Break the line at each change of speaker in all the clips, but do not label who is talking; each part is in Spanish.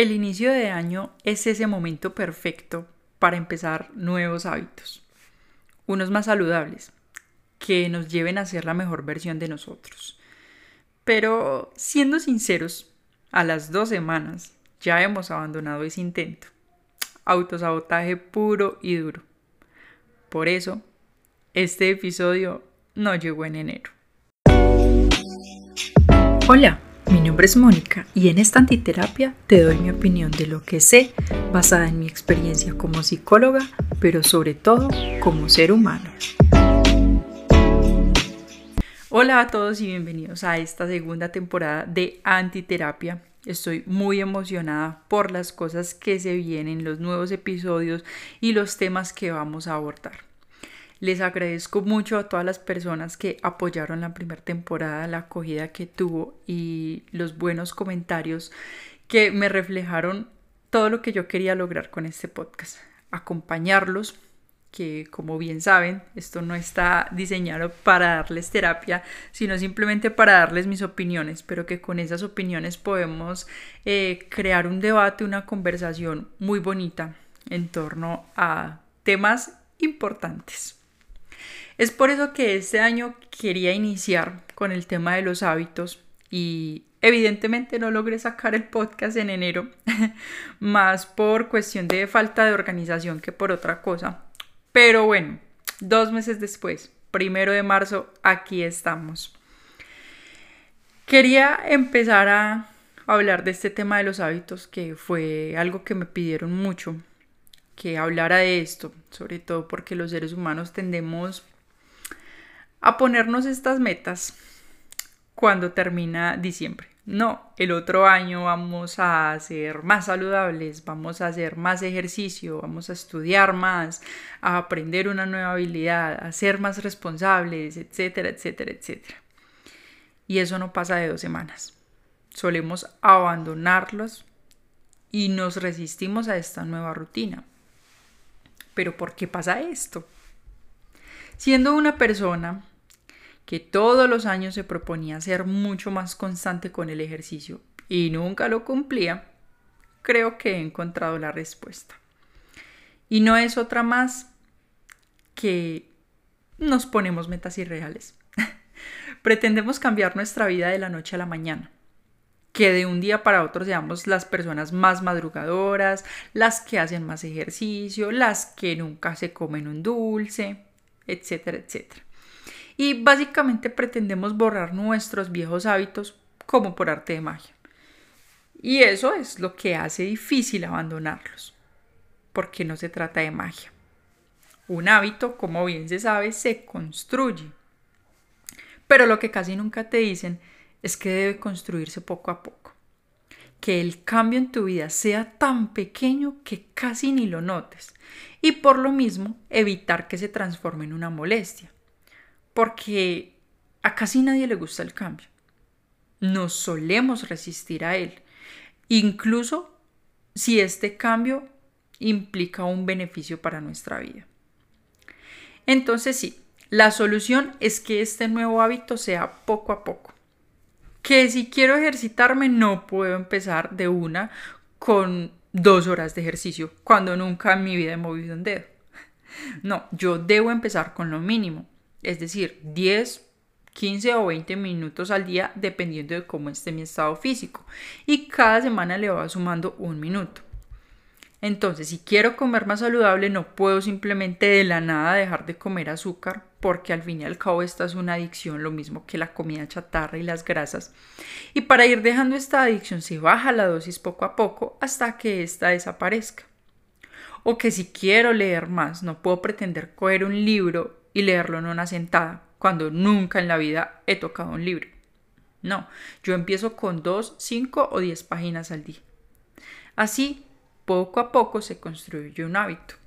El inicio de año es ese momento perfecto para empezar nuevos hábitos, unos más saludables, que nos lleven a ser la mejor versión de nosotros. Pero siendo sinceros, a las dos semanas ya hemos abandonado ese intento. Autosabotaje puro y duro. Por eso, este episodio no llegó en enero. Hola, mi nombre es Mónica y en esta antiterapia te doy mi opinión de lo que sé basada en mi experiencia como psicóloga, pero sobre todo como ser humano. Hola a todos y bienvenidos a esta segunda temporada de Antiterapia. Estoy muy emocionada por las cosas que se vienen, los nuevos episodios y los temas que vamos a abordar. Les agradezco mucho a todas las personas que apoyaron la primera temporada, la acogida que tuvo y los buenos comentarios que me reflejaron todo lo que yo quería lograr con este podcast. Acompañarlos, que como bien saben, esto no está diseñado para darles terapia, sino simplemente para darles mis opiniones, pero que con esas opiniones podemos eh, crear un debate, una conversación muy bonita en torno a temas importantes. Es por eso que este año quería iniciar con el tema de los hábitos y evidentemente no logré sacar el podcast en enero, más por cuestión de falta de organización que por otra cosa. Pero bueno, dos meses después, primero de marzo, aquí estamos. Quería empezar a hablar de este tema de los hábitos, que fue algo que me pidieron mucho que hablara de esto, sobre todo porque los seres humanos tendemos a ponernos estas metas cuando termina diciembre. No, el otro año vamos a ser más saludables, vamos a hacer más ejercicio, vamos a estudiar más, a aprender una nueva habilidad, a ser más responsables, etcétera, etcétera, etcétera. Y eso no pasa de dos semanas. Solemos abandonarlos y nos resistimos a esta nueva rutina. Pero ¿por qué pasa esto? Siendo una persona que todos los años se proponía ser mucho más constante con el ejercicio y nunca lo cumplía, creo que he encontrado la respuesta. Y no es otra más que nos ponemos metas irreales. Pretendemos cambiar nuestra vida de la noche a la mañana. Que de un día para otro seamos las personas más madrugadoras, las que hacen más ejercicio, las que nunca se comen un dulce, etcétera, etcétera y básicamente pretendemos borrar nuestros viejos hábitos como por arte de magia. Y eso es lo que hace difícil abandonarlos, porque no se trata de magia. Un hábito, como bien se sabe, se construye. Pero lo que casi nunca te dicen es que debe construirse poco a poco. Que el cambio en tu vida sea tan pequeño que casi ni lo notes. Y por lo mismo, evitar que se transforme en una molestia porque a casi nadie le gusta el cambio. Nos solemos resistir a él, incluso si este cambio implica un beneficio para nuestra vida. Entonces sí, la solución es que este nuevo hábito sea poco a poco. Que si quiero ejercitarme no puedo empezar de una con dos horas de ejercicio cuando nunca en mi vida he movido un dedo. No, yo debo empezar con lo mínimo es decir, 10, 15 o 20 minutos al día dependiendo de cómo esté mi estado físico y cada semana le va sumando un minuto. Entonces, si quiero comer más saludable, no puedo simplemente de la nada dejar de comer azúcar, porque al fin y al cabo esta es una adicción, lo mismo que la comida chatarra y las grasas. Y para ir dejando esta adicción se baja la dosis poco a poco hasta que ésta desaparezca. O que si quiero leer más, no puedo pretender coger un libro y leerlo en una sentada, cuando nunca en la vida he tocado un libro. No, yo empiezo con dos, cinco o diez páginas al día. Así, poco a poco se construye un hábito.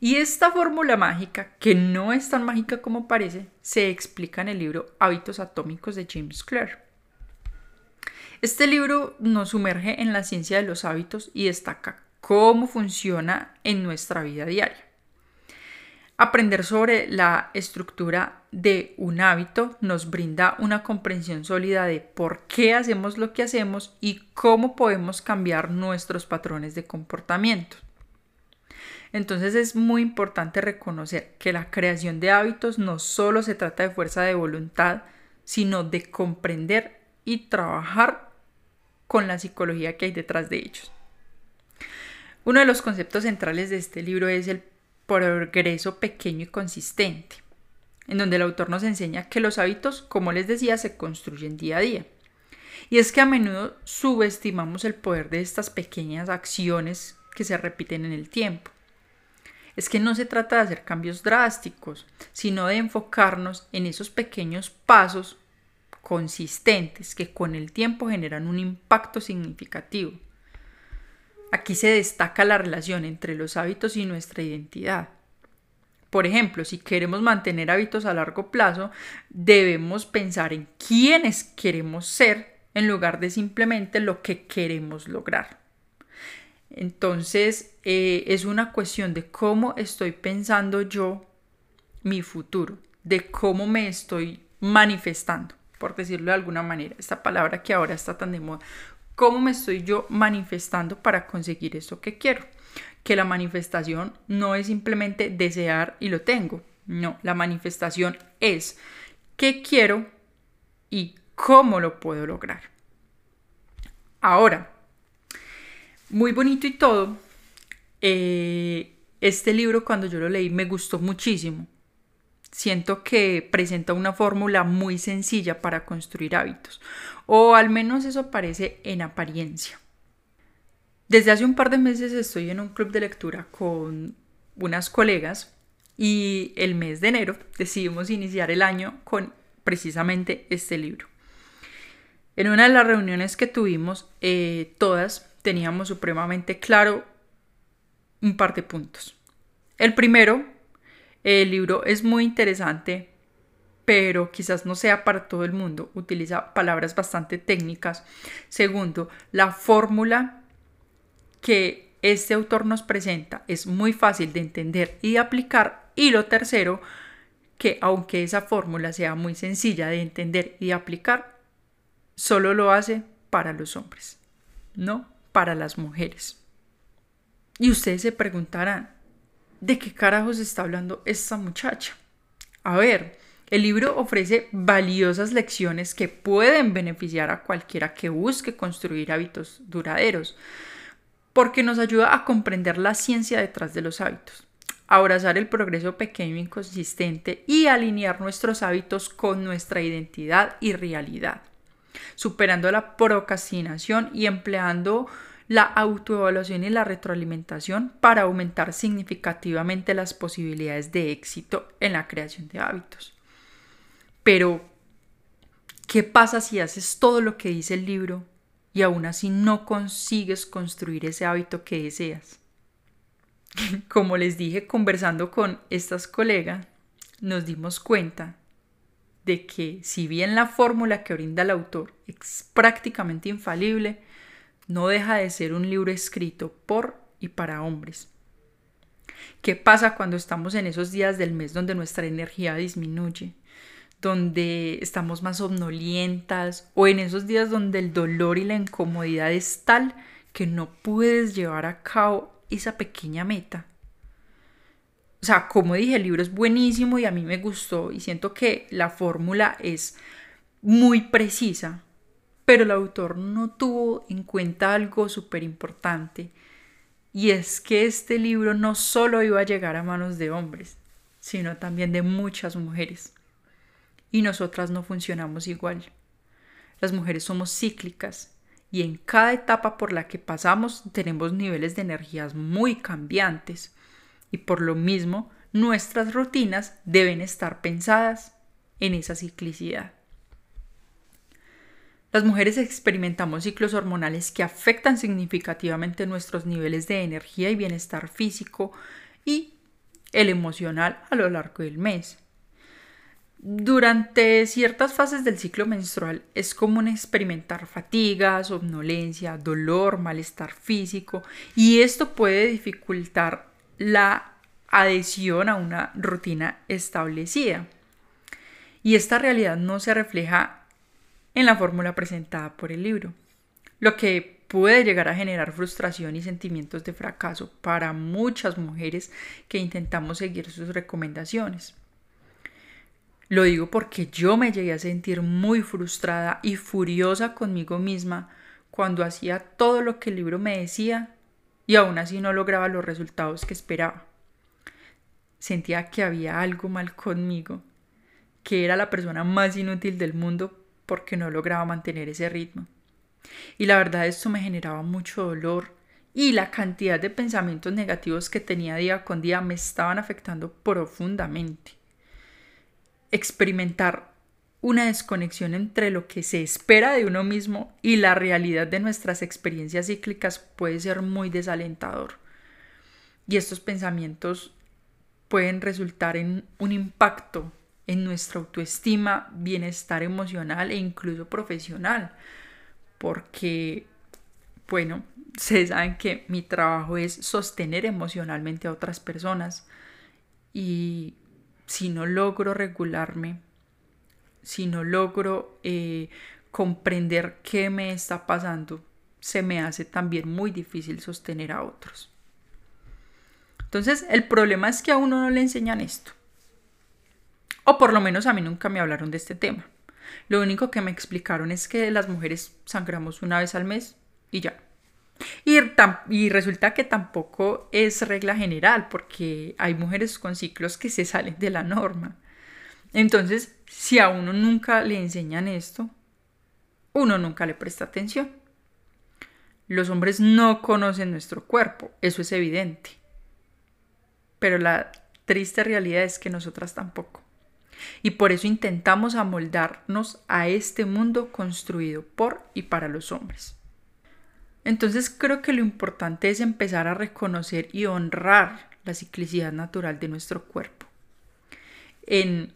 Y esta fórmula mágica, que no es tan mágica como parece, se explica en el libro Hábitos Atómicos de James Clear. Este libro nos sumerge en la ciencia de los hábitos y destaca cómo funciona en nuestra vida diaria aprender sobre la estructura de un hábito nos brinda una comprensión sólida de por qué hacemos lo que hacemos y cómo podemos cambiar nuestros patrones de comportamiento. Entonces es muy importante reconocer que la creación de hábitos no solo se trata de fuerza de voluntad, sino de comprender y trabajar con la psicología que hay detrás de ellos. Uno de los conceptos centrales de este libro es el progreso pequeño y consistente, en donde el autor nos enseña que los hábitos, como les decía, se construyen día a día. Y es que a menudo subestimamos el poder de estas pequeñas acciones que se repiten en el tiempo. Es que no se trata de hacer cambios drásticos, sino de enfocarnos en esos pequeños pasos consistentes que con el tiempo generan un impacto significativo. Aquí se destaca la relación entre los hábitos y nuestra identidad. Por ejemplo, si queremos mantener hábitos a largo plazo, debemos pensar en quiénes queremos ser en lugar de simplemente lo que queremos lograr. Entonces, eh, es una cuestión de cómo estoy pensando yo mi futuro, de cómo me estoy manifestando, por decirlo de alguna manera, esta palabra que ahora está tan de moda, cómo me estoy yo manifestando para conseguir eso que quiero. Que la manifestación no es simplemente desear y lo tengo. No, la manifestación es qué quiero y cómo lo puedo lograr. Ahora, muy bonito y todo, eh, este libro cuando yo lo leí me gustó muchísimo Siento que presenta una fórmula muy sencilla para construir hábitos, o al menos eso parece en apariencia. Desde hace un par de meses estoy en un club de lectura con unas colegas y el mes de enero decidimos iniciar el año con precisamente este libro. En una de las reuniones que tuvimos, eh, todas teníamos supremamente claro un par de puntos. El primero el libro es muy interesante, pero quizás no sea para todo el mundo. Utiliza palabras bastante técnicas. Segundo, la fórmula que este autor nos presenta es muy fácil de entender y de aplicar. Y lo tercero, que aunque esa fórmula sea muy sencilla de entender y de aplicar, solo lo hace para los hombres, no para las mujeres. Y ustedes se preguntarán, ¿de qué carajos está hablando esta muchacha? A ver, el libro ofrece valiosas lecciones que pueden beneficiar a cualquiera que busque construir hábitos duraderos, porque nos ayuda a comprender la ciencia detrás de los hábitos, abrazar el progreso pequeño e inconsistente y alinear nuestros hábitos con nuestra identidad y realidad, superando la procrastinación y empleando la autoevaluación y la retroalimentación para aumentar significativamente las posibilidades de éxito en la creación de hábitos. Pero, ¿qué pasa si haces todo lo que dice el libro y aún así no consigues construir ese hábito que deseas? Como les dije conversando con estas colegas, nos dimos cuenta de que si bien la fórmula que brinda el autor es prácticamente infalible, no deja de ser un libro escrito por y para hombres. ¿Qué pasa cuando estamos en esos días del mes donde nuestra energía disminuye? donde estamos más somnolientas o en esos días donde el dolor y la incomodidad es tal que no puedes llevar a cabo esa pequeña meta. O sea, como dije, el libro es buenísimo y a mí me gustó y siento que la fórmula es muy precisa, pero el autor no tuvo en cuenta algo súper importante, y es que este libro no solo iba a llegar a manos de hombres, sino también de muchas mujeres. Y nosotras no funcionamos igual. Las mujeres somos cíclicas y en cada etapa por la que pasamos tenemos niveles de energías muy cambiantes y por lo mismo nuestras rutinas deben estar pensadas en esa ciclicidad. Las mujeres experimentamos ciclos hormonales que afectan significativamente nuestros niveles de energía y bienestar físico y el emocional a lo largo del mes. Durante ciertas fases del ciclo menstrual es común experimentar fatiga, somnolencia, dolor, malestar físico y esto puede dificultar la adhesión a una rutina establecida. Y esta realidad no se refleja en la fórmula presentada por el libro, lo que puede llegar a generar frustración y sentimientos de fracaso para muchas mujeres que intentamos seguir sus recomendaciones. Lo digo porque yo me llegué a sentir muy frustrada y furiosa conmigo misma cuando hacía todo lo que el libro me decía y aún así no lograba los resultados que esperaba. Sentía que había algo mal conmigo, que era la persona más inútil del mundo porque no lograba mantener ese ritmo. Y la verdad esto me generaba mucho dolor y la cantidad de pensamientos negativos que tenía día con día me estaban afectando profundamente. Experimentar una desconexión entre lo que se espera de uno mismo y la realidad de nuestras experiencias cíclicas puede ser muy desalentador. Y estos pensamientos pueden resultar en un impacto en nuestra autoestima, bienestar emocional e incluso profesional. Porque, bueno, se saben que mi trabajo es sostener emocionalmente a otras personas. Y si no logro regularme, si no logro eh, comprender qué me está pasando, se me hace también muy difícil sostener a otros. Entonces, el problema es que a uno no le enseñan esto. O por lo menos a mí nunca me hablaron de este tema. Lo único que me explicaron es que las mujeres sangramos una vez al mes y ya. Y, y, resulta que tampoco es regla general, porque hay mujeres con ciclos que se salen de la norma. Entonces, si a uno nunca le enseñan esto, uno nunca le presta atención. Los hombres no conocen nuestro cuerpo, eso es evidente. Pero la triste realidad es que nosotras tampoco. Y por eso intentamos amoldarnos a este mundo construido por y para los hombres. Entonces creo que lo importante es empezar a reconocer y honrar la ciclicidad natural de nuestro cuerpo. En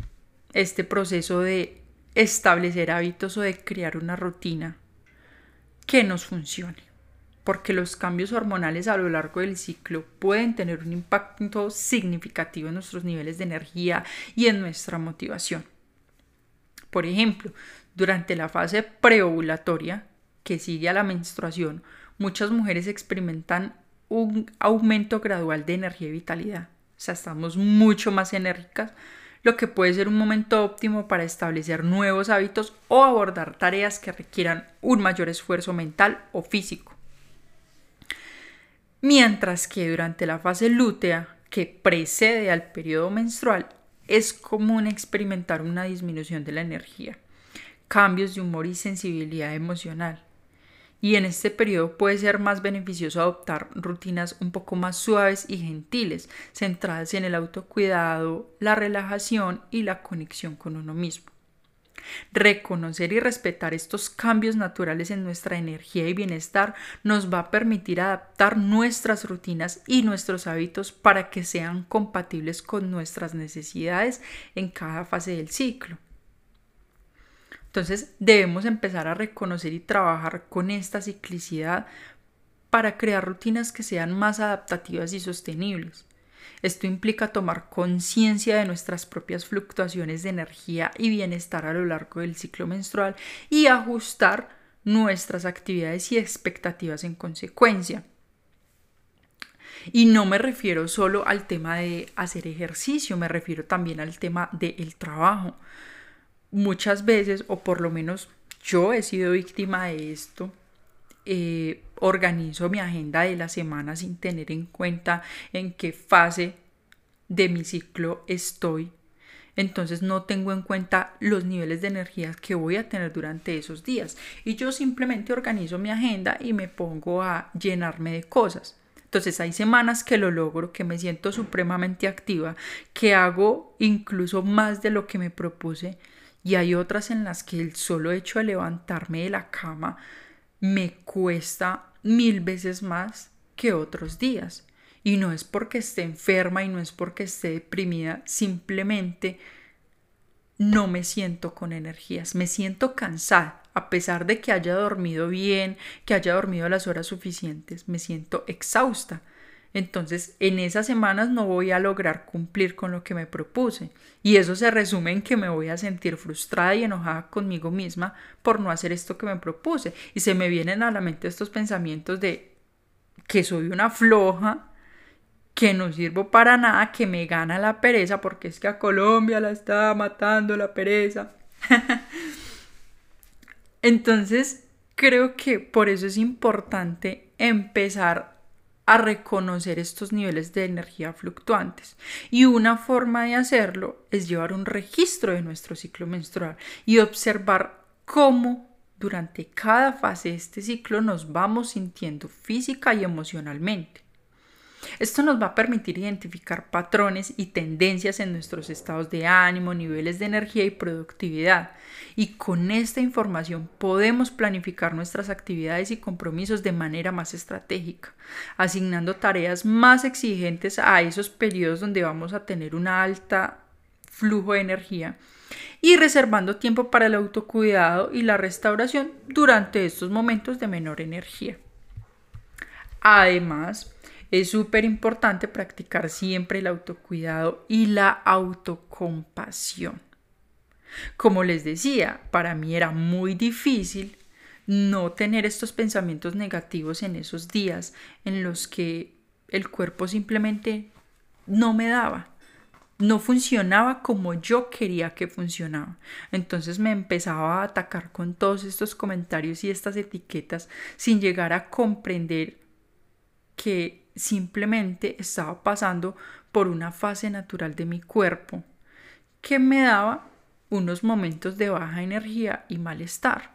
este proceso de establecer hábitos o de crear una rutina que nos funcione. Porque los cambios hormonales a lo largo del ciclo pueden tener un impacto significativo en nuestros niveles de energía y en nuestra motivación. Por ejemplo, durante la fase preovulatoria que sigue a la menstruación, muchas mujeres experimentan un aumento gradual de energía y vitalidad. O sea, estamos mucho más enérgicas, lo que puede ser un momento óptimo para establecer nuevos hábitos o abordar tareas que requieran un mayor esfuerzo mental o físico. Mientras que durante la fase lútea, que precede al periodo menstrual, es común experimentar una disminución de la energía, cambios de humor y sensibilidad emocional y en este periodo puede ser más beneficioso adoptar rutinas un poco más suaves y gentiles, centradas en el autocuidado, la relajación y la conexión con uno mismo. Reconocer y respetar estos cambios naturales en nuestra energía y bienestar nos va a permitir adaptar nuestras rutinas y nuestros hábitos para que sean compatibles con nuestras necesidades en cada fase del ciclo. Entonces debemos empezar a reconocer y trabajar con esta ciclicidad para crear rutinas que sean más adaptativas y sostenibles. Esto implica tomar conciencia de nuestras propias fluctuaciones de energía y bienestar a lo largo del ciclo menstrual y ajustar nuestras actividades y expectativas en consecuencia. Y no me refiero solo al tema de hacer ejercicio, me refiero también al tema del trabajo muchas veces, o por lo menos yo he sido víctima de esto, eh, organizo mi agenda de la semana sin tener en cuenta en qué fase de mi ciclo estoy. Entonces no tengo en cuenta los niveles de energía que voy a tener durante esos días. Y yo simplemente organizo mi agenda y me pongo a llenarme de cosas. Entonces hay semanas que lo logro, que me siento supremamente activa, que hago incluso más de lo que me propuse y hay otras en las que el solo hecho de levantarme de la cama me cuesta mil veces más que otros días. Y no es porque esté enferma y no es porque esté deprimida, simplemente no me siento con energías, me siento cansada, a pesar de que haya dormido bien, que haya dormido las horas suficientes, me siento exhausta. Entonces, en esas semanas no voy a lograr cumplir con lo que me propuse. Y eso se resume en que me voy a sentir frustrada y enojada conmigo misma por no hacer esto que me propuse. Y se me vienen a la mente estos pensamientos de que soy una floja, que no sirvo para nada, que me gana la pereza, porque es que a Colombia la está matando la pereza. Entonces, creo que por eso es importante empezar a reconocer estos niveles de energía fluctuantes. Y una forma de hacerlo es llevar un registro de nuestro ciclo menstrual y observar cómo durante cada fase de este ciclo nos vamos sintiendo física y emocionalmente. Esto nos va a permitir identificar patrones y tendencias en nuestros estados de ánimo, niveles de energía y productividad. Y con esta información podemos planificar nuestras actividades y compromisos de manera más estratégica, asignando tareas más exigentes a esos periodos donde vamos a tener un alta flujo de energía y reservando tiempo para el autocuidado y la restauración durante estos momentos de menor energía. Además, es súper importante practicar siempre el autocuidado y la autocompasión. Como les decía, para mí era muy difícil no tener estos pensamientos negativos en esos días en los que el cuerpo simplemente no me daba, no funcionaba como yo quería que funcionaba. Entonces me empezaba a atacar con todos estos comentarios y estas etiquetas sin llegar a comprender que simplemente estaba pasando por una fase natural de mi cuerpo que me daba unos momentos de baja energía y malestar.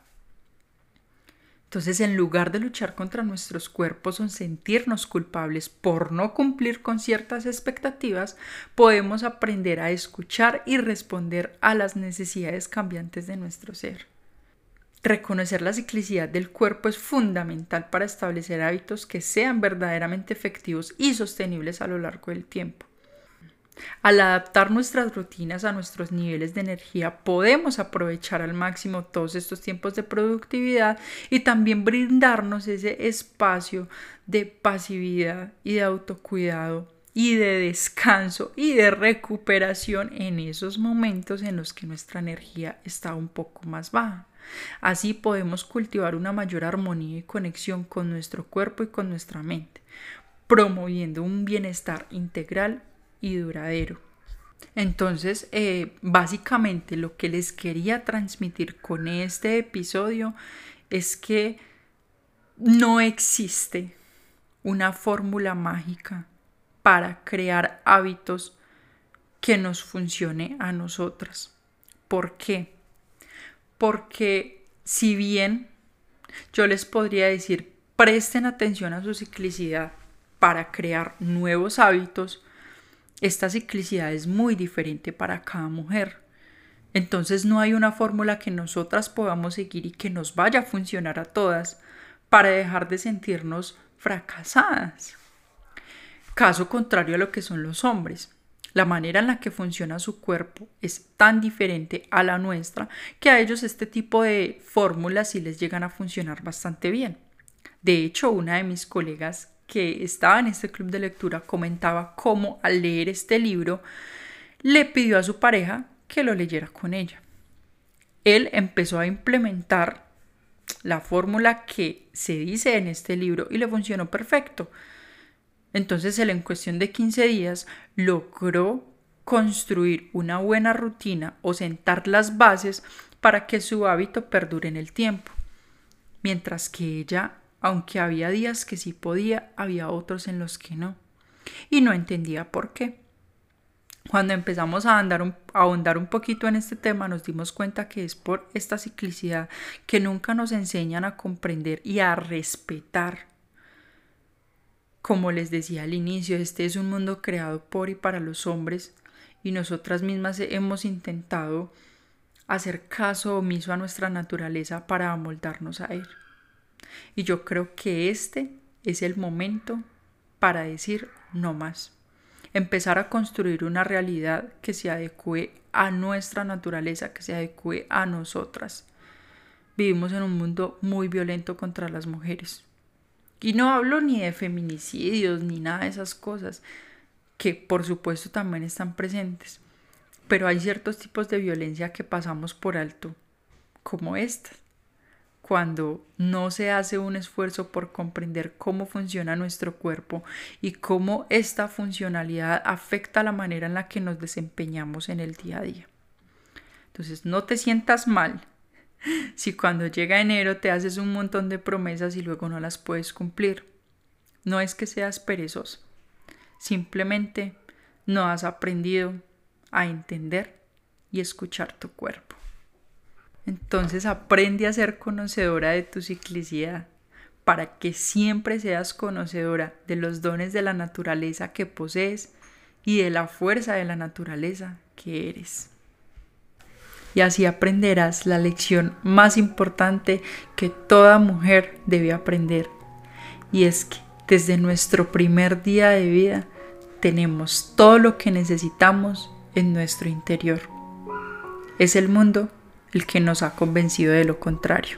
Entonces, en lugar de luchar contra nuestros cuerpos o sentirnos culpables por no cumplir con ciertas expectativas, podemos aprender a escuchar y responder a las necesidades cambiantes de nuestro ser. Reconocer la ciclicidad del cuerpo es fundamental para establecer hábitos que sean verdaderamente efectivos y sostenibles a lo largo del tiempo. Al adaptar nuestras rutinas a nuestros niveles de energía, podemos aprovechar al máximo todos estos tiempos de productividad y también brindarnos ese espacio de pasividad y de autocuidado y de descanso y de recuperación en esos momentos en los que nuestra energía está un poco más baja. Así podemos cultivar una mayor armonía y conexión con nuestro cuerpo y con nuestra mente, promoviendo un bienestar integral y duradero. Entonces, eh, básicamente lo que les quería transmitir con este episodio es que no existe una fórmula mágica para crear hábitos que nos funcione a nosotras. ¿Por qué? Porque si bien yo les podría decir presten atención a su ciclicidad para crear nuevos hábitos, esta ciclicidad es muy diferente para cada mujer. Entonces no hay una fórmula que nosotras podamos seguir y que nos vaya a funcionar a todas para dejar de sentirnos fracasadas. Caso contrario a lo que son los hombres. La manera en la que funciona su cuerpo es tan diferente a la nuestra que a ellos este tipo de fórmulas sí les llegan a funcionar bastante bien. De hecho, una de mis colegas que estaba en este club de lectura comentaba cómo al leer este libro le pidió a su pareja que lo leyera con ella. Él empezó a implementar la fórmula que se dice en este libro y le funcionó perfecto. Entonces él en cuestión de 15 días logró construir una buena rutina o sentar las bases para que su hábito perdure en el tiempo. Mientras que ella, aunque había días que sí podía, había otros en los que no. Y no entendía por qué. Cuando empezamos a, andar a ahondar un poquito en este tema, nos dimos cuenta que es por esta ciclicidad que nunca nos enseñan a comprender y a respetar como les decía al inicio, este es un mundo creado por y para los hombres y nosotras mismas hemos intentado hacer caso omiso a nuestra naturaleza para amoldarnos a él. Y yo creo que este es el momento para decir no más. Empezar a construir una realidad que se adecue a nuestra naturaleza, que se adecue a nosotras. Vivimos en un mundo muy violento contra las mujeres Y no hablo ni de feminicidios ni nada de esas cosas, que por supuesto también están presentes. Pero hay ciertos tipos de violencia que pasamos por alto, como esta, cuando no se hace un esfuerzo por comprender cómo funciona nuestro cuerpo y cómo esta funcionalidad afecta la manera en la que nos desempeñamos en el día a día. Entonces no te sientas mal si cuando llega enero te haces un montón de promesas y luego no las puedes cumplir. No es que seas perezoso, simplemente no has aprendido a entender y escuchar tu cuerpo. Entonces aprende a ser conocedora de tu ciclicidad para que siempre seas conocedora de los dones de la naturaleza que posees y de la fuerza de la naturaleza que eres y así aprenderás la lección más importante que toda mujer debe aprender. Y es que desde nuestro primer día de vida tenemos todo lo que necesitamos en nuestro interior. Es el mundo el que nos ha convencido de lo contrario.